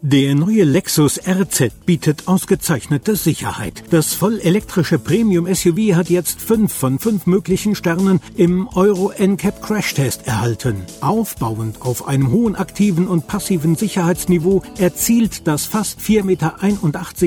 Der neue Lexus RZ bietet ausgezeichnete Sicherheit. Das vollelektrische Premium-SUV hat jetzt fünf von fünf möglichen Sternen im Euro NCAP Crashtest erhalten. Aufbauend auf einem hohen aktiven und passiven Sicherheitsniveau erzielt das fast 4,81 Meter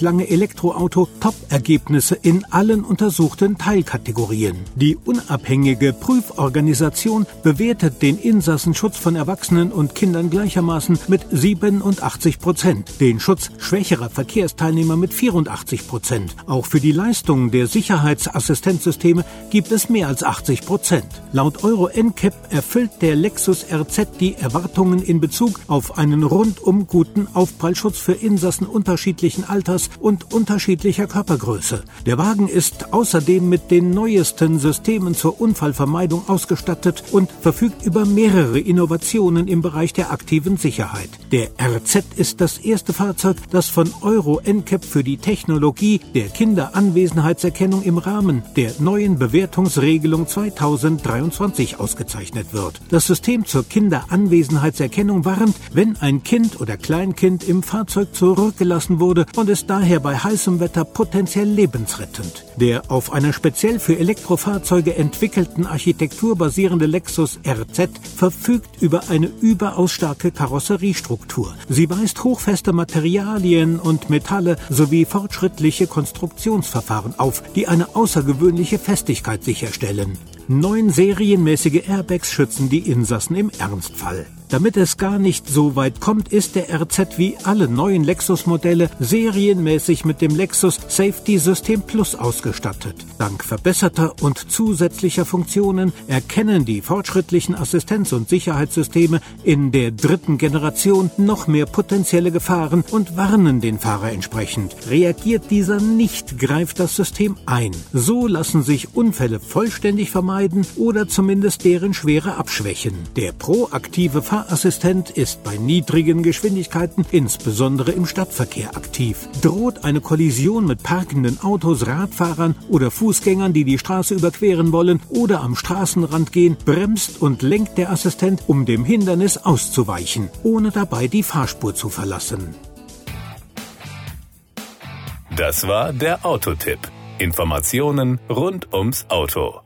lange Elektroauto Top-Ergebnisse in allen untersuchten Teilkategorien. Die unabhängige Prüforganisation bewertet den Insassenschutz von Erwachsenen und Kindern gleichermaßen mit 87 Prozent. Prozent, den Schutz schwächerer Verkehrsteilnehmer mit 84 Prozent. Auch für die Leistungen der Sicherheitsassistenzsysteme gibt es mehr als 80 Prozent. Laut Euro NCAP erfüllt der Lexus RZ die Erwartungen in Bezug auf einen rundum guten Aufprallschutz für Insassen unterschiedlichen Alters und unterschiedlicher Körpergröße. Der Wagen ist außerdem mit den neuesten Systemen zur Unfallvermeidung ausgestattet und verfügt über mehrere Innovationen im Bereich der aktiven Sicherheit. Der RZ ist das erste Fahrzeug, das von Euro NCAP für die Technologie der Kinderanwesenheitserkennung im Rahmen der neuen Bewertungsregelung 2023 ausgezeichnet wird. Das System zur Kinderanwesenheitserkennung warnt, wenn ein Kind oder Kleinkind im Fahrzeug zurückgelassen wurde und ist daher bei heißem Wetter potenziell lebensrettend. Der auf einer speziell für Elektrofahrzeuge entwickelten Architektur basierende Lexus RZ verfügt über eine überaus starke Karosseriestruktur. Sie weist hochfeste Materialien und Metalle sowie fortschrittliche Konstruktionsverfahren auf, die eine außergewöhnliche Festigkeit sicherstellen. Neun serienmäßige Airbags schützen die Insassen im Ernstfall. Damit es gar nicht so weit kommt, ist der RZ wie alle neuen Lexus-Modelle serienmäßig mit dem Lexus Safety System Plus ausgestattet. Dank verbesserter und zusätzlicher Funktionen erkennen die fortschrittlichen Assistenz- und Sicherheitssysteme in der dritten Generation noch mehr potenzielle Gefahren und warnen den Fahrer entsprechend. Reagiert dieser nicht, greift das System ein. So lassen sich Unfälle vollständig vermeiden oder zumindest deren Schwere abschwächen. Der proaktive Fahrassistent ist bei niedrigen Geschwindigkeiten, insbesondere im Stadtverkehr, aktiv. Droht eine Kollision mit parkenden Autos, Radfahrern oder Fußgängern, die die Straße überqueren wollen oder am Straßenrand gehen, bremst und lenkt der Assistent, um dem Hindernis auszuweichen, ohne dabei die Fahrspur zu verlassen. Das war der Autotipp. Informationen rund ums Auto.